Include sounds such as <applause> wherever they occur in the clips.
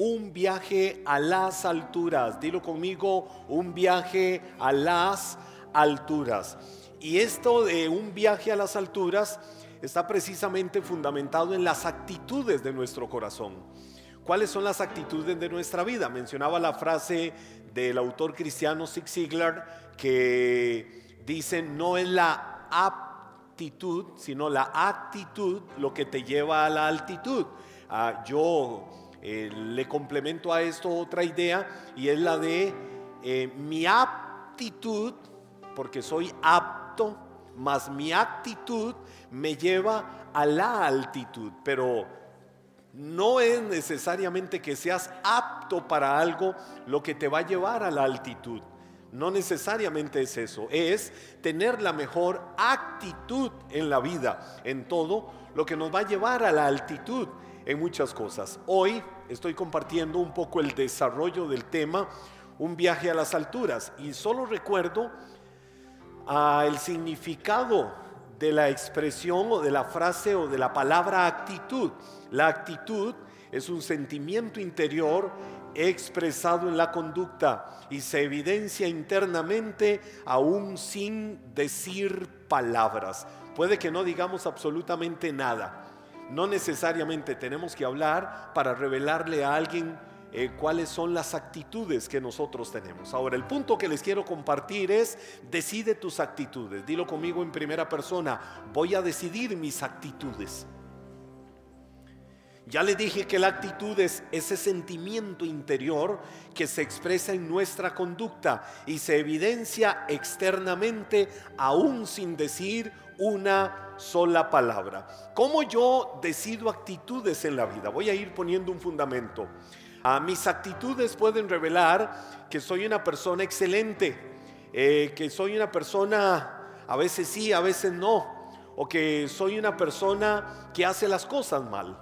un viaje a las alturas. Dilo conmigo, un viaje a las alturas. Y esto de un viaje a las alturas está precisamente fundamentado en las actitudes de nuestro corazón. ¿Cuáles son las actitudes de nuestra vida? Mencionaba la frase del autor cristiano Zig Ziglar que dice, no es la aptitud, sino la actitud lo que te lleva a la altitud. Ah, yo eh, le complemento a esto otra idea y es la de eh, mi aptitud, porque soy apto, más mi actitud me lleva a la altitud, pero no es necesariamente que seas apto para algo lo que te va a llevar a la altitud. No necesariamente es eso, es tener la mejor actitud en la vida, en todo lo que nos va a llevar a la altitud en muchas cosas. Hoy estoy compartiendo un poco el desarrollo del tema, un viaje a las alturas, y solo recuerdo ah, el significado de la expresión o de la frase o de la palabra actitud. La actitud es un sentimiento interior expresado en la conducta y se evidencia internamente aún sin decir palabras. Puede que no digamos absolutamente nada, no necesariamente tenemos que hablar para revelarle a alguien eh, cuáles son las actitudes que nosotros tenemos. Ahora, el punto que les quiero compartir es, decide tus actitudes. Dilo conmigo en primera persona, voy a decidir mis actitudes. Ya le dije que la actitud es ese sentimiento interior que se expresa en nuestra conducta y se evidencia externamente aún sin decir una sola palabra. ¿Cómo yo decido actitudes en la vida? Voy a ir poniendo un fundamento. A mis actitudes pueden revelar que soy una persona excelente, eh, que soy una persona a veces sí, a veces no, o que soy una persona que hace las cosas mal.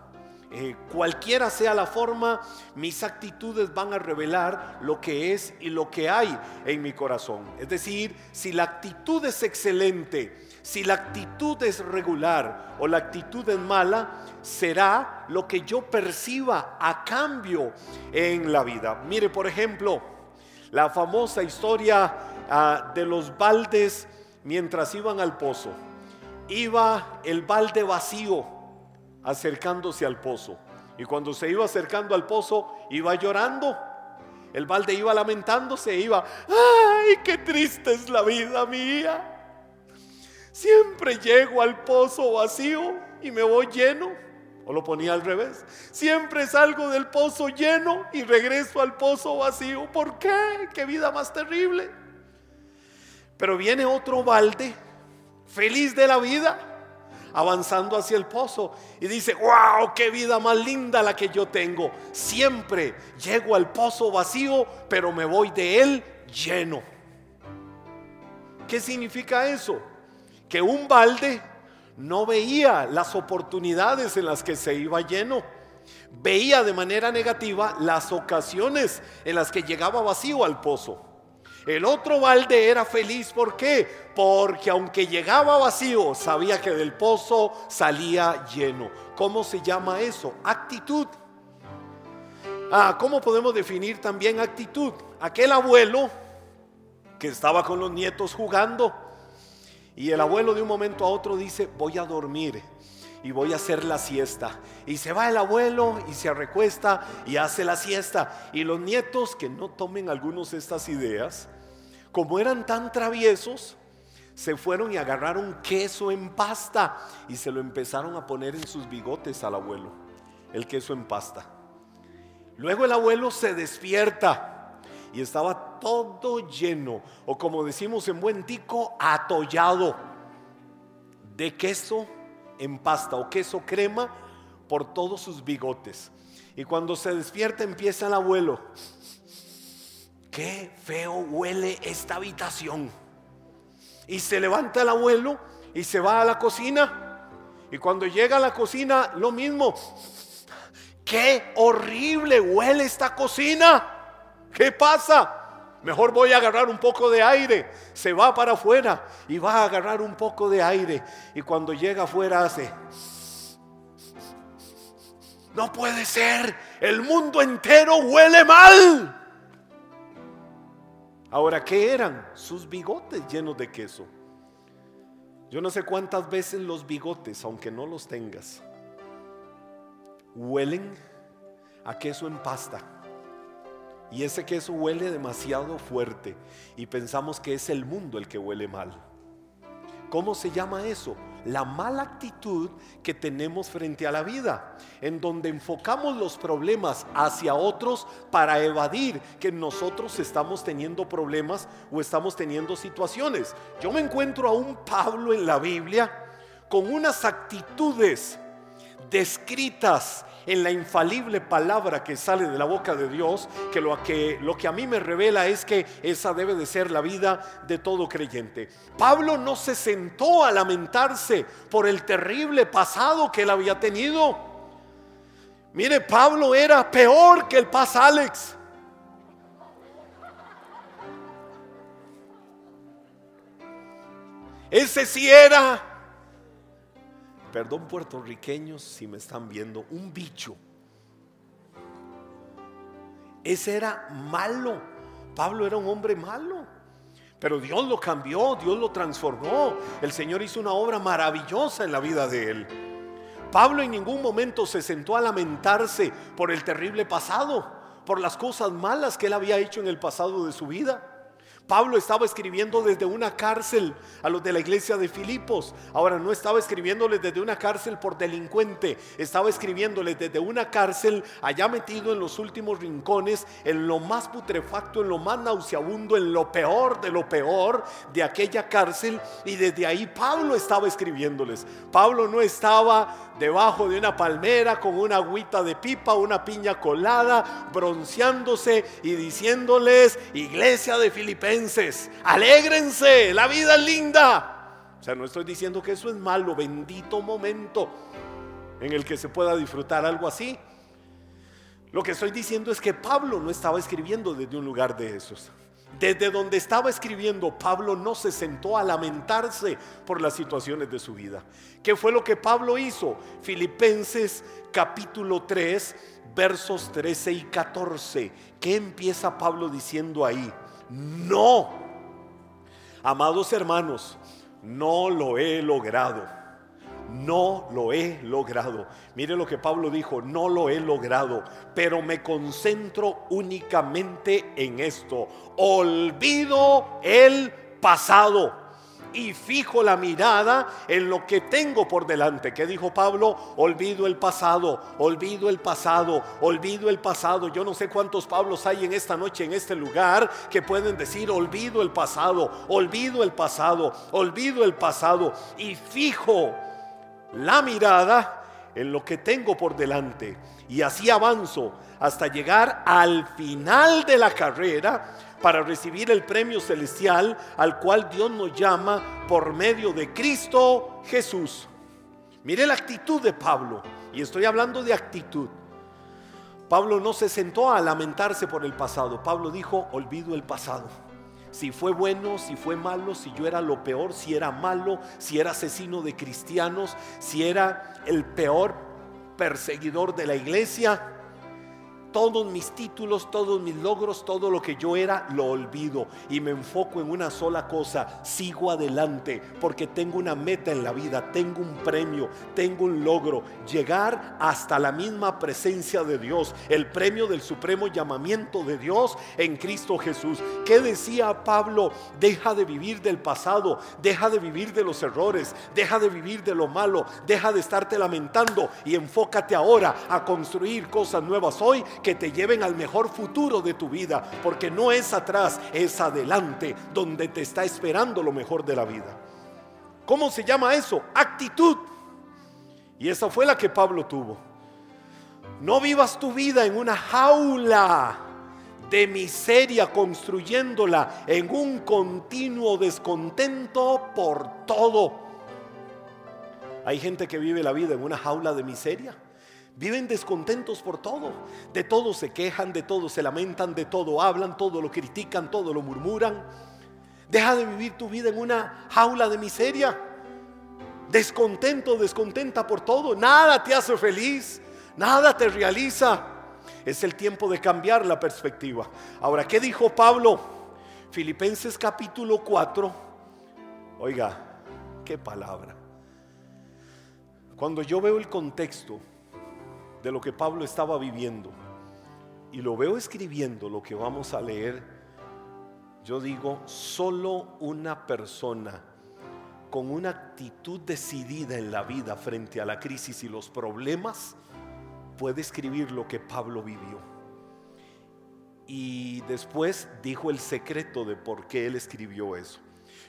Eh, cualquiera sea la forma, mis actitudes van a revelar lo que es y lo que hay en mi corazón. Es decir, si la actitud es excelente, si la actitud es regular o la actitud es mala, será lo que yo perciba a cambio en la vida. Mire, por ejemplo, la famosa historia ah, de los baldes mientras iban al pozo. Iba el balde vacío acercándose al pozo. Y cuando se iba acercando al pozo, iba llorando. El balde iba lamentándose, iba, ay, qué triste es la vida mía. Siempre llego al pozo vacío y me voy lleno. O lo ponía al revés. Siempre salgo del pozo lleno y regreso al pozo vacío. ¿Por qué? ¿Qué vida más terrible? Pero viene otro balde, feliz de la vida, avanzando hacia el pozo y dice, wow, qué vida más linda la que yo tengo. Siempre llego al pozo vacío, pero me voy de él lleno. ¿Qué significa eso? Que un balde no veía las oportunidades en las que se iba lleno. Veía de manera negativa las ocasiones en las que llegaba vacío al pozo. El otro balde era feliz, ¿por qué? Porque aunque llegaba vacío, sabía que del pozo salía lleno. ¿Cómo se llama eso? Actitud. Ah, ¿cómo podemos definir también actitud? Aquel abuelo que estaba con los nietos jugando y el abuelo de un momento a otro dice, voy a dormir y voy a hacer la siesta. Y se va el abuelo y se recuesta y hace la siesta. Y los nietos que no tomen algunos de estas ideas, como eran tan traviesos, se fueron y agarraron queso en pasta y se lo empezaron a poner en sus bigotes al abuelo, el queso en pasta. Luego el abuelo se despierta y estaba todo lleno, o como decimos en buen tico, atollado de queso en pasta o queso crema por todos sus bigotes. Y cuando se despierta empieza el abuelo, qué feo huele esta habitación. Y se levanta el abuelo y se va a la cocina. Y cuando llega a la cocina, lo mismo. Qué horrible huele esta cocina. ¿Qué pasa? Mejor voy a agarrar un poco de aire. Se va para afuera y va a agarrar un poco de aire. Y cuando llega afuera hace... no puede ser, el mundo entero huele mal. Ahora, ¿qué eran? Sus bigotes llenos de queso. Yo no sé cuántas veces los bigotes, aunque no los tengas, huelen a queso en pasta. Y ese queso huele demasiado fuerte y pensamos que es el mundo el que huele mal. ¿Cómo se llama eso? La mala actitud que tenemos frente a la vida, en donde enfocamos los problemas hacia otros para evadir que nosotros estamos teniendo problemas o estamos teniendo situaciones. Yo me encuentro a un Pablo en la Biblia con unas actitudes descritas en la infalible palabra que sale de la boca de Dios, que lo, que lo que a mí me revela es que esa debe de ser la vida de todo creyente. Pablo no se sentó a lamentarse por el terrible pasado que él había tenido. Mire, Pablo era peor que el Paz Alex. Ese sí era perdón puertorriqueños si me están viendo, un bicho. Ese era malo. Pablo era un hombre malo. Pero Dios lo cambió, Dios lo transformó. El Señor hizo una obra maravillosa en la vida de él. Pablo en ningún momento se sentó a lamentarse por el terrible pasado, por las cosas malas que él había hecho en el pasado de su vida. Pablo estaba escribiendo desde una cárcel a los de la iglesia de Filipos. Ahora no estaba escribiéndoles desde una cárcel por delincuente, estaba escribiéndoles desde una cárcel allá metido en los últimos rincones, en lo más putrefacto, en lo más nauseabundo, en lo peor de lo peor de aquella cárcel. Y desde ahí Pablo estaba escribiéndoles. Pablo no estaba debajo de una palmera con una agüita de pipa, una piña colada, bronceándose y diciéndoles, iglesia de Filipenses alégrense, la vida es linda. O sea, no estoy diciendo que eso es malo, bendito momento en el que se pueda disfrutar algo así. Lo que estoy diciendo es que Pablo no estaba escribiendo desde un lugar de esos. Desde donde estaba escribiendo, Pablo no se sentó a lamentarse por las situaciones de su vida. ¿Qué fue lo que Pablo hizo? Filipenses capítulo 3, versos 13 y 14. ¿Qué empieza Pablo diciendo ahí? No. Amados hermanos, no lo he logrado. No lo he logrado. Mire lo que Pablo dijo, no lo he logrado, pero me concentro únicamente en esto. Olvido el pasado y fijo la mirada en lo que tengo por delante. ¿Qué dijo Pablo? Olvido el pasado, olvido el pasado, olvido el pasado. Yo no sé cuántos Pablos hay en esta noche, en este lugar, que pueden decir, olvido el pasado, olvido el pasado, olvido el pasado y fijo la mirada en lo que tengo por delante. Y así avanzo hasta llegar al final de la carrera para recibir el premio celestial al cual Dios nos llama por medio de Cristo Jesús. Mire la actitud de Pablo, y estoy hablando de actitud. Pablo no se sentó a lamentarse por el pasado. Pablo dijo, olvido el pasado. Si fue bueno, si fue malo, si yo era lo peor, si era malo, si era asesino de cristianos, si era el peor perseguidor de la iglesia, todos mis títulos, todos mis logros, todo lo que yo era, lo olvido y me enfoco en una sola cosa, sigo adelante porque tengo una meta en la vida, tengo un premio, tengo un logro, llegar hasta la misma presencia de Dios, el premio del supremo llamamiento de Dios en Cristo Jesús. ¿Qué decía Pablo? Deja de vivir del pasado, deja de vivir de los errores, deja de vivir de lo malo, deja de estarte lamentando y enfócate ahora a construir cosas nuevas hoy que te lleven al mejor futuro de tu vida, porque no es atrás, es adelante, donde te está esperando lo mejor de la vida. ¿Cómo se llama eso? Actitud. Y esa fue la que Pablo tuvo. No vivas tu vida en una jaula de miseria construyéndola en un continuo descontento por todo. Hay gente que vive la vida en una jaula de miseria Viven descontentos por todo. De todo se quejan, de todo se lamentan, de todo hablan, todo lo critican, todo lo murmuran. Deja de vivir tu vida en una jaula de miseria. Descontento, descontenta por todo. Nada te hace feliz. nada te realiza. Es el tiempo de cambiar la perspectiva. Ahora, ¿qué dijo Pablo? Filipenses capítulo 4. Oiga, qué palabra. Cuando yo veo el contexto de lo que Pablo estaba viviendo y lo veo escribiendo lo que vamos a leer, yo digo, solo una persona con una actitud decidida en la vida frente a la crisis y los problemas puede escribir lo que Pablo vivió. Y después dijo el secreto de por qué él escribió eso.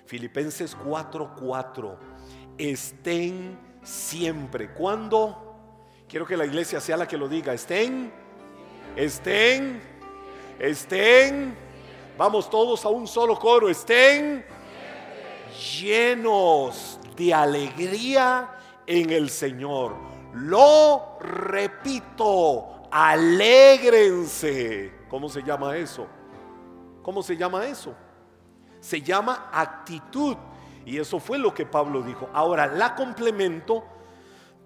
Filipenses 4:4. Estén siempre. ¿Cuándo? Quiero que la iglesia sea la que lo diga. Estén, estén, estén. Vamos todos a un solo coro. Estén llenos de alegría en el Señor. Lo repito, alégrense. ¿Cómo se llama eso? ¿Cómo se llama eso? Se llama actitud. Y eso fue lo que Pablo dijo. Ahora la complemento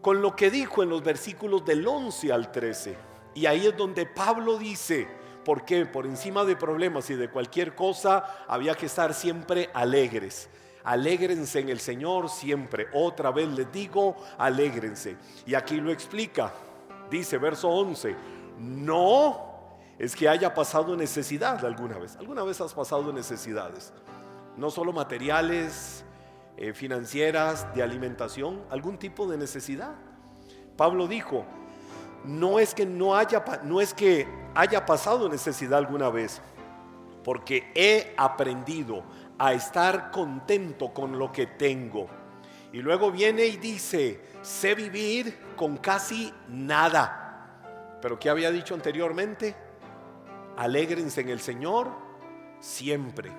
con lo que dijo en los versículos del 11 al 13. Y ahí es donde Pablo dice, ¿por qué? Por encima de problemas y de cualquier cosa había que estar siempre alegres. Alégrense en el Señor siempre. Otra vez les digo, alégrense. Y aquí lo explica. Dice verso 11, no es que haya pasado necesidad alguna vez. ¿Alguna vez has pasado necesidades? No solo materiales, eh, financieras, de alimentación, algún tipo de necesidad. Pablo dijo, no es que no haya, no es que haya pasado necesidad alguna vez, porque he aprendido a estar contento con lo que tengo. Y luego viene y dice, sé vivir con casi nada. Pero ¿qué había dicho anteriormente? Alégrense en el Señor siempre.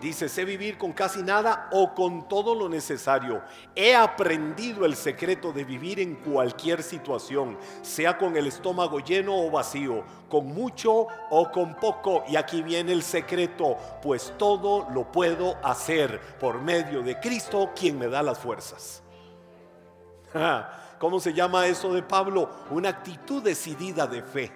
Dice, sé vivir con casi nada o con todo lo necesario. He aprendido el secreto de vivir en cualquier situación, sea con el estómago lleno o vacío, con mucho o con poco. Y aquí viene el secreto, pues todo lo puedo hacer por medio de Cristo, quien me da las fuerzas. <laughs> ¿Cómo se llama eso de Pablo? Una actitud decidida de fe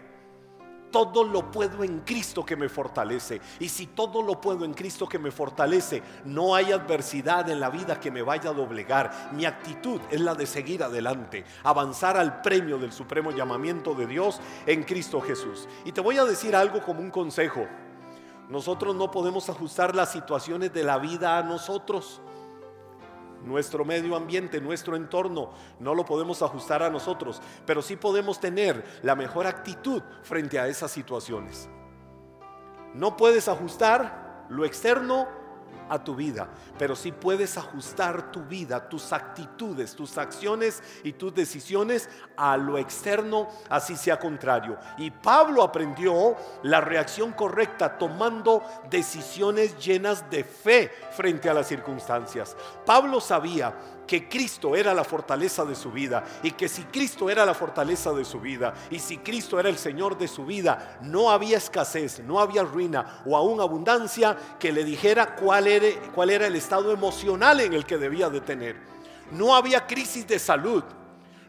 todo lo puedo en Cristo que me fortalece. Y si todo lo puedo en Cristo que me fortalece, no hay adversidad en la vida que me vaya a doblegar. Mi actitud es la de seguir adelante, avanzar al premio del supremo llamamiento de Dios en Cristo Jesús. Y te voy a decir algo como un consejo. Nosotros no podemos ajustar las situaciones de la vida a nosotros nuestro medio ambiente, nuestro entorno, no lo podemos ajustar a nosotros, pero sí podemos tener la mejor actitud frente a esas situaciones. No puedes ajustar lo externo a tu vida, pero si puedes ajustar tu vida, tus actitudes, tus acciones y tus decisiones a lo externo, así sea contrario. Y Pablo aprendió la reacción correcta tomando decisiones llenas de fe frente a las circunstancias. Pablo sabía que Cristo era la fortaleza de su vida y que si Cristo era la fortaleza de su vida y si Cristo era el Señor de su vida, no había escasez, no había ruina o aún abundancia que le dijera cuál era, cuál era el estado emocional en el que debía de tener. No había crisis de salud,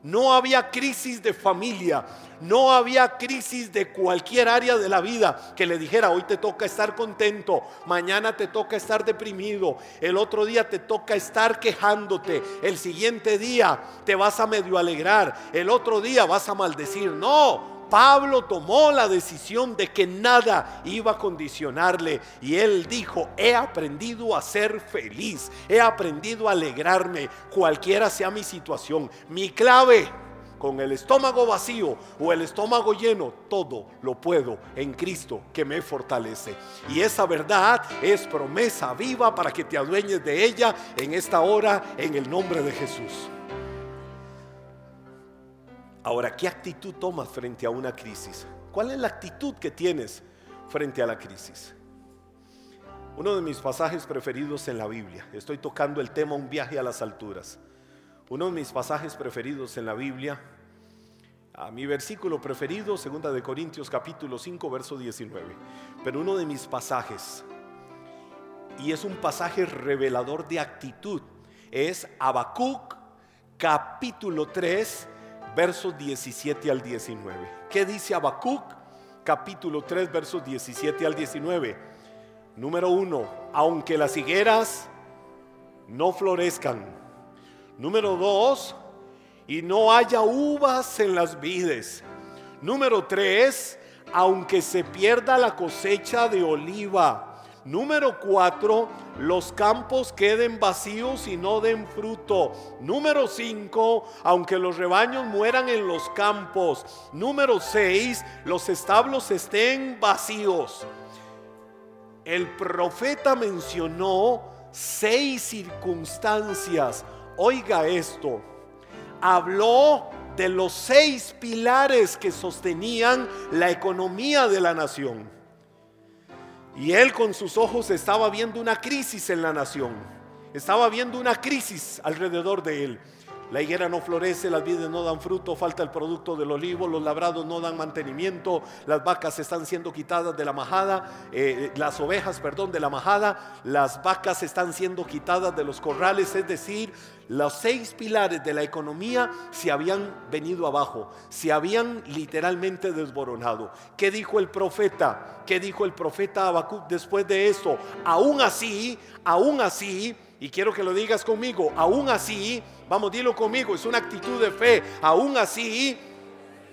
no había crisis de familia, no había crisis de cualquier área de la vida que le dijera, hoy te toca estar contento, mañana te toca estar deprimido, el otro día te toca estar quejándote, el siguiente día te vas a medio alegrar, el otro día vas a maldecir. No, Pablo tomó la decisión de que nada iba a condicionarle y él dijo, he aprendido a ser feliz, he aprendido a alegrarme, cualquiera sea mi situación. Mi clave con el estómago vacío o el estómago lleno, todo lo puedo en Cristo que me fortalece. Y esa verdad es promesa viva para que te adueñes de ella en esta hora en el nombre de Jesús. Ahora, ¿qué actitud tomas frente a una crisis? ¿Cuál es la actitud que tienes frente a la crisis? Uno de mis pasajes preferidos en la Biblia, estoy tocando el tema un viaje a las alturas. Uno de mis pasajes preferidos en la Biblia, a mi versículo preferido, segunda de Corintios capítulo 5, verso 19. Pero uno de mis pasajes, y es un pasaje revelador de actitud, es Habacuc capítulo 3, versos 17 al 19. ¿Qué dice Habacuc? Capítulo 3, versos 17 al 19. Número 1, aunque las higueras no florezcan. Número 2, y no haya uvas en las vides. Número 3, aunque se pierda la cosecha de oliva. Número 4, los campos queden vacíos y no den fruto. Número 5, aunque los rebaños mueran en los campos. Número 6, los establos estén vacíos. El profeta mencionó seis circunstancias. Oiga esto. Habló de los seis pilares que sostenían la economía de la nación. Y él con sus ojos estaba viendo una crisis en la nación. Estaba viendo una crisis alrededor de él. La higuera no florece, las vides no dan fruto, falta el producto del olivo, los labrados no dan mantenimiento, las vacas están siendo quitadas de la majada, eh, las ovejas, perdón, de la majada, las vacas están siendo quitadas de los corrales, es decir, los seis pilares de la economía se habían venido abajo, se habían literalmente desboronado. ¿Qué dijo el profeta? ¿Qué dijo el profeta Habacuc después de esto? Aún así, aún así, y quiero que lo digas conmigo, aún así, vamos, dilo conmigo, es una actitud de fe, aún así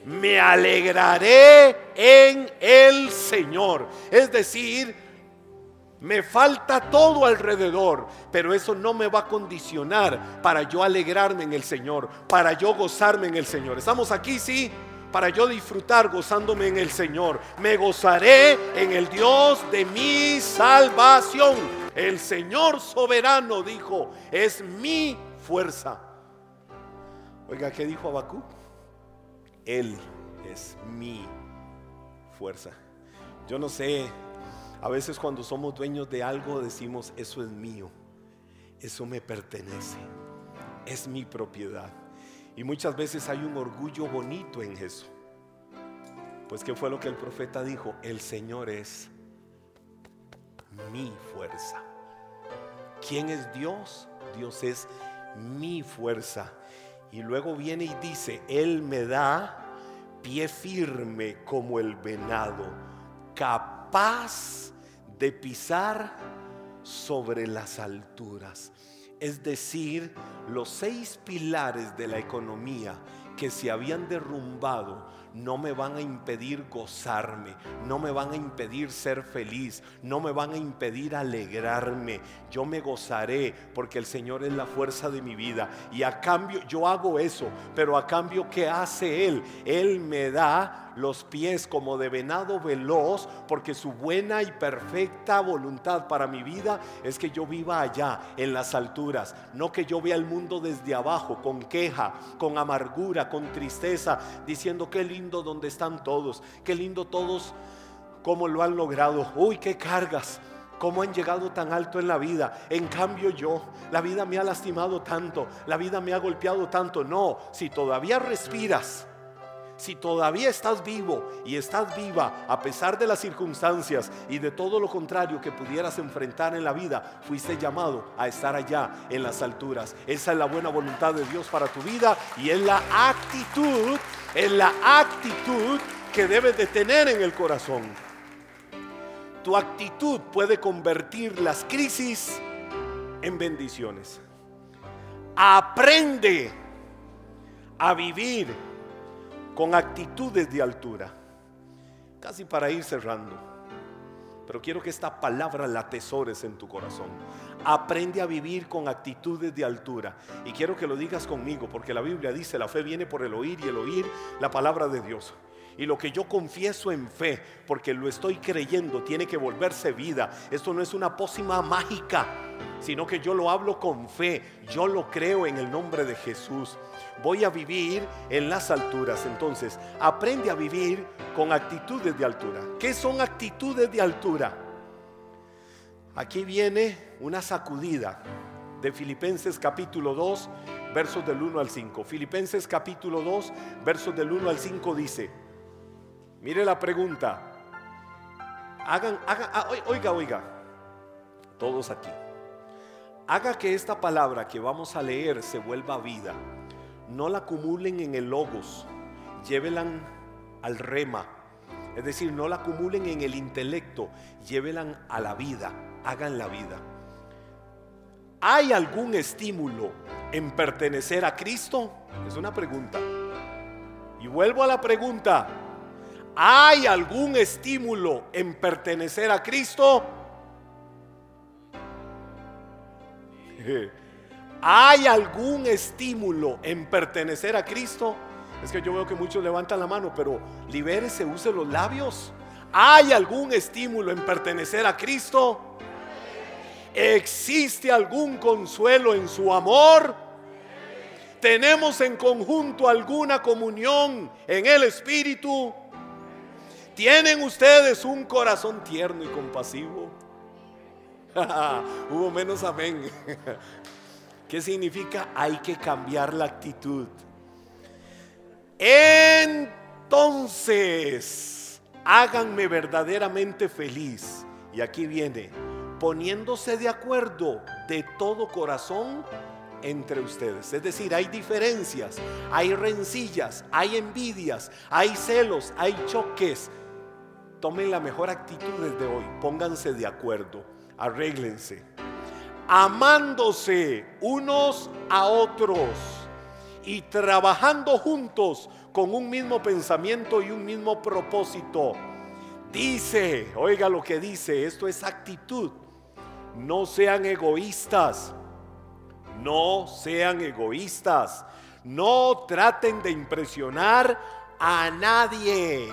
me alegraré en el Señor. Es decir, me falta todo alrededor, pero eso no me va a condicionar para yo alegrarme en el Señor, para yo gozarme en el Señor. ¿Estamos aquí? Sí para yo disfrutar gozándome en el Señor. Me gozaré en el Dios de mi salvación. El Señor soberano dijo, es mi fuerza. Oiga, ¿qué dijo Abacú? Él es mi fuerza. Yo no sé, a veces cuando somos dueños de algo decimos, eso es mío, eso me pertenece, es mi propiedad. Y muchas veces hay un orgullo bonito en eso. Pues ¿qué fue lo que el profeta dijo? El Señor es mi fuerza. ¿Quién es Dios? Dios es mi fuerza. Y luego viene y dice, Él me da pie firme como el venado, capaz de pisar sobre las alturas es decir, los seis pilares de la economía que se habían derrumbado no me van a impedir gozarme, no me van a impedir ser feliz, no me van a impedir alegrarme. Yo me gozaré porque el Señor es la fuerza de mi vida. Y a cambio, yo hago eso, pero a cambio, ¿qué hace Él? Él me da los pies como de venado veloz, porque su buena y perfecta voluntad para mi vida es que yo viva allá, en las alturas, no que yo vea el mundo desde abajo, con queja, con amargura, con tristeza, diciendo qué lindo donde están todos, qué lindo todos, cómo lo han logrado, uy, qué cargas, cómo han llegado tan alto en la vida. En cambio yo, la vida me ha lastimado tanto, la vida me ha golpeado tanto. No, si todavía respiras, si todavía estás vivo y estás viva a pesar de las circunstancias y de todo lo contrario que pudieras enfrentar en la vida, fuiste llamado a estar allá en las alturas. Esa es la buena voluntad de Dios para tu vida y es la actitud, es la actitud que debes de tener en el corazón. Tu actitud puede convertir las crisis en bendiciones. Aprende a vivir con actitudes de altura. Casi para ir cerrando. Pero quiero que esta palabra la atesores en tu corazón. Aprende a vivir con actitudes de altura. Y quiero que lo digas conmigo, porque la Biblia dice, la fe viene por el oír y el oír la palabra de Dios. Y lo que yo confieso en fe, porque lo estoy creyendo, tiene que volverse vida. Esto no es una pócima mágica, sino que yo lo hablo con fe. Yo lo creo en el nombre de Jesús voy a vivir en las alturas. Entonces, aprende a vivir con actitudes de altura. ¿Qué son actitudes de altura? Aquí viene una sacudida de Filipenses capítulo 2, versos del 1 al 5. Filipenses capítulo 2, versos del 1 al 5 dice, mire la pregunta, hagan, hagan, ah, oiga, oiga, todos aquí, haga que esta palabra que vamos a leer se vuelva vida no la acumulen en el logos, llévenla al rema. Es decir, no la acumulen en el intelecto, llévenla a la vida, hagan la vida. ¿Hay algún estímulo en pertenecer a Cristo? Es una pregunta. Y vuelvo a la pregunta. ¿Hay algún estímulo en pertenecer a Cristo? <laughs> ¿Hay algún estímulo en pertenecer a Cristo? Es que yo veo que muchos levantan la mano, pero libérese, use los labios. ¿Hay algún estímulo en pertenecer a Cristo? ¿Existe algún consuelo en su amor? ¿Tenemos en conjunto alguna comunión en el Espíritu? ¿Tienen ustedes un corazón tierno y compasivo? <laughs> Hubo menos amén. <laughs> ¿Qué significa? Hay que cambiar la actitud. Entonces, háganme verdaderamente feliz. Y aquí viene, poniéndose de acuerdo de todo corazón entre ustedes. Es decir, hay diferencias, hay rencillas, hay envidias, hay celos, hay choques. Tomen la mejor actitud desde hoy, pónganse de acuerdo, arréglense, amándose unos a otros y trabajando juntos con un mismo pensamiento y un mismo propósito. Dice, oiga lo que dice, esto es actitud. No sean egoístas. No sean egoístas. No traten de impresionar a nadie.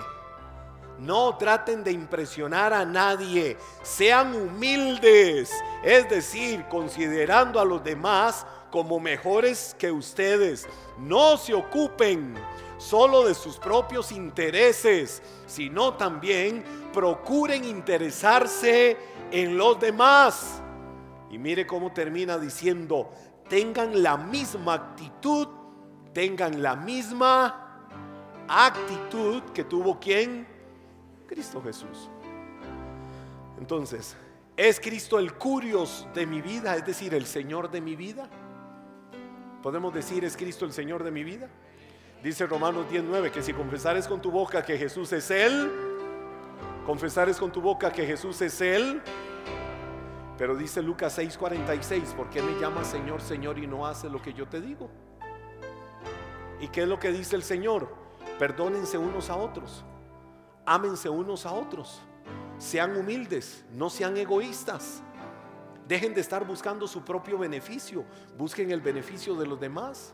No traten de impresionar a nadie. Sean humildes. Es decir, considerando a los demás como mejores que ustedes. No se ocupen solo de sus propios intereses, sino también procuren interesarse en los demás. Y mire cómo termina diciendo, tengan la misma actitud, tengan la misma actitud que tuvo quien? Cristo Jesús. Entonces, ¿es Cristo el curios de mi vida, es decir, el Señor de mi vida? ¿Podemos decir, es Cristo el Señor de mi vida? Dice Romanos 19 que si confesares con tu boca que Jesús es Él, confesares con tu boca que Jesús es Él, pero dice Lucas 6:46, ¿por qué me llamas Señor, Señor y no hace lo que yo te digo? ¿Y qué es lo que dice el Señor? Perdónense unos a otros, ámense unos a otros, sean humildes, no sean egoístas. Dejen de estar buscando su propio beneficio, busquen el beneficio de los demás.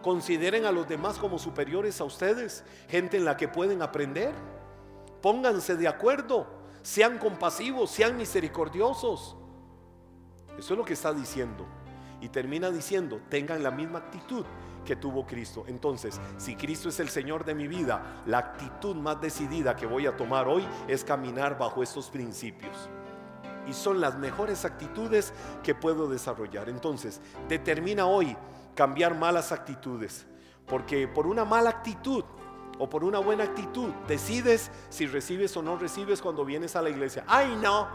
Consideren a los demás como superiores a ustedes, gente en la que pueden aprender. Pónganse de acuerdo, sean compasivos, sean misericordiosos. Eso es lo que está diciendo. Y termina diciendo, tengan la misma actitud que tuvo Cristo. Entonces, si Cristo es el Señor de mi vida, la actitud más decidida que voy a tomar hoy es caminar bajo estos principios y son las mejores actitudes que puedo desarrollar. Entonces, determina hoy cambiar malas actitudes, porque por una mala actitud o por una buena actitud decides si recibes o no recibes cuando vienes a la iglesia. Ay, no,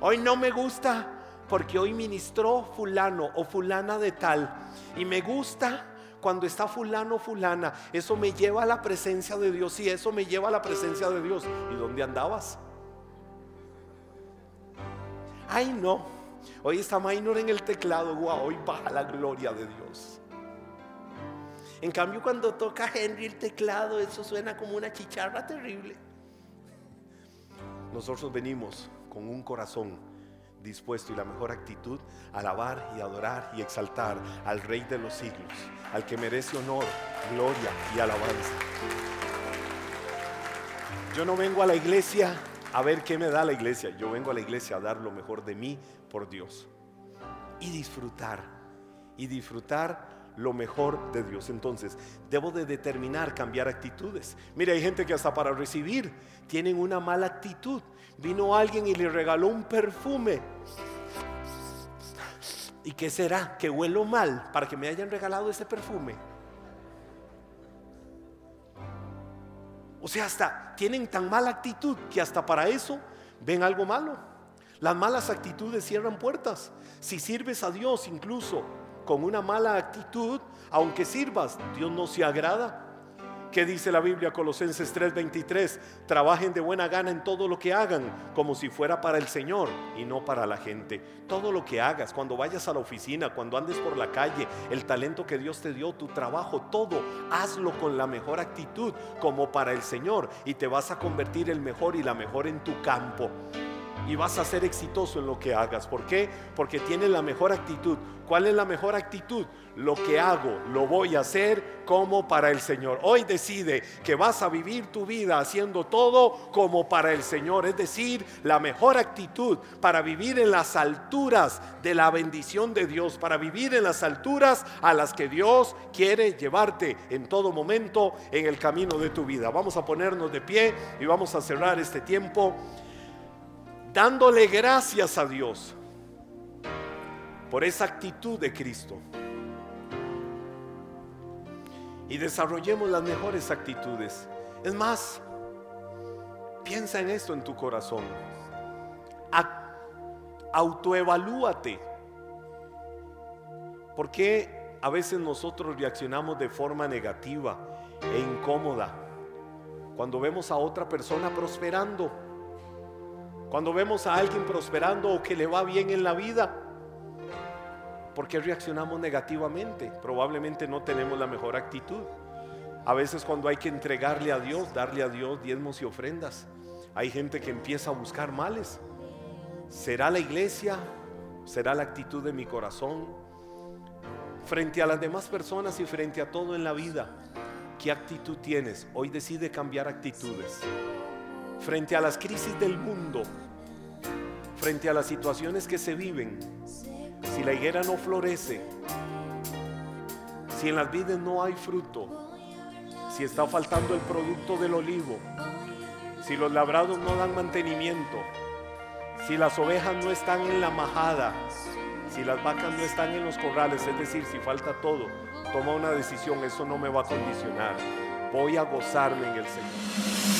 hoy no me gusta porque hoy ministró fulano o fulana de tal y me gusta cuando está fulano fulana, eso me lleva a la presencia de Dios y eso me lleva a la presencia de Dios. ¿Y dónde andabas? Ay, no. Hoy está Minor en el teclado. Wow, hoy baja la gloria de Dios. En cambio, cuando toca Henry el teclado, eso suena como una chicharra terrible. Nosotros venimos con un corazón dispuesto y la mejor actitud a alabar y adorar y exaltar al Rey de los siglos, al que merece honor, gloria y alabanza. Yo no vengo a la iglesia a ver qué me da la iglesia. Yo vengo a la iglesia a dar lo mejor de mí por Dios. Y disfrutar. Y disfrutar lo mejor de Dios. Entonces, debo de determinar cambiar actitudes. Mire, hay gente que hasta para recibir tienen una mala actitud. Vino alguien y le regaló un perfume. ¿Y qué será? Que huelo mal para que me hayan regalado ese perfume. O sea, hasta tienen tan mala actitud que hasta para eso ven algo malo. Las malas actitudes cierran puertas. Si sirves a Dios incluso con una mala actitud, aunque sirvas, Dios no se agrada. ¿Qué dice la Biblia Colosenses 3:23? Trabajen de buena gana en todo lo que hagan, como si fuera para el Señor y no para la gente. Todo lo que hagas, cuando vayas a la oficina, cuando andes por la calle, el talento que Dios te dio, tu trabajo, todo, hazlo con la mejor actitud, como para el Señor, y te vas a convertir el mejor y la mejor en tu campo y vas a ser exitoso en lo que hagas. ¿Por qué? Porque tienes la mejor actitud. ¿Cuál es la mejor actitud? Lo que hago, lo voy a hacer como para el Señor. Hoy decide que vas a vivir tu vida haciendo todo como para el Señor. Es decir, la mejor actitud para vivir en las alturas de la bendición de Dios, para vivir en las alturas a las que Dios quiere llevarte en todo momento en el camino de tu vida. Vamos a ponernos de pie y vamos a cerrar este tiempo dándole gracias a Dios por esa actitud de Cristo. Y desarrollemos las mejores actitudes. Es más, piensa en esto en tu corazón. Autoevalúate. ¿Por qué a veces nosotros reaccionamos de forma negativa e incómoda cuando vemos a otra persona prosperando? Cuando vemos a alguien prosperando o que le va bien en la vida, ¿por qué reaccionamos negativamente? Probablemente no tenemos la mejor actitud. A veces cuando hay que entregarle a Dios, darle a Dios diezmos y ofrendas, hay gente que empieza a buscar males. ¿Será la iglesia? ¿Será la actitud de mi corazón? Frente a las demás personas y frente a todo en la vida, ¿qué actitud tienes? Hoy decide cambiar actitudes frente a las crisis del mundo, frente a las situaciones que se viven, si la higuera no florece, si en las vides no hay fruto, si está faltando el producto del olivo, si los labrados no dan mantenimiento, si las ovejas no están en la majada, si las vacas no están en los corrales, es decir, si falta todo, toma una decisión, eso no me va a condicionar. Voy a gozarme en el Señor.